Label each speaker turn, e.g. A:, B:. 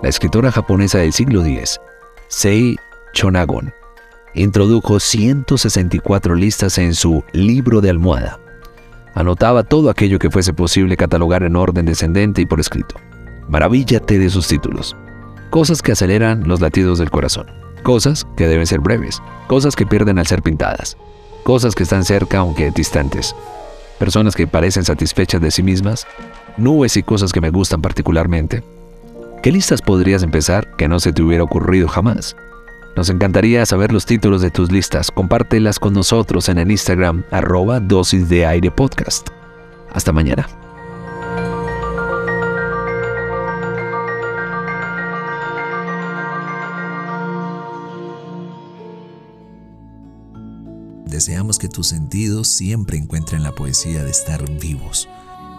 A: La escritora japonesa del siglo X, Sei Chonagon, introdujo 164 listas en su libro de almohada. Anotaba todo aquello que fuese posible catalogar en orden descendente y por escrito. Maravíllate de sus títulos. Cosas que aceleran los latidos del corazón. Cosas que deben ser breves. Cosas que pierden al ser pintadas. Cosas que están cerca aunque distantes. Personas que parecen satisfechas de sí mismas. Nubes y cosas que me gustan particularmente. ¿Qué listas podrías empezar que no se te hubiera ocurrido jamás? Nos encantaría saber los títulos de tus listas. Compártelas con nosotros en el Instagram arroba dosis de aire podcast. Hasta mañana.
B: Deseamos que tus sentidos siempre encuentren la poesía de estar vivos.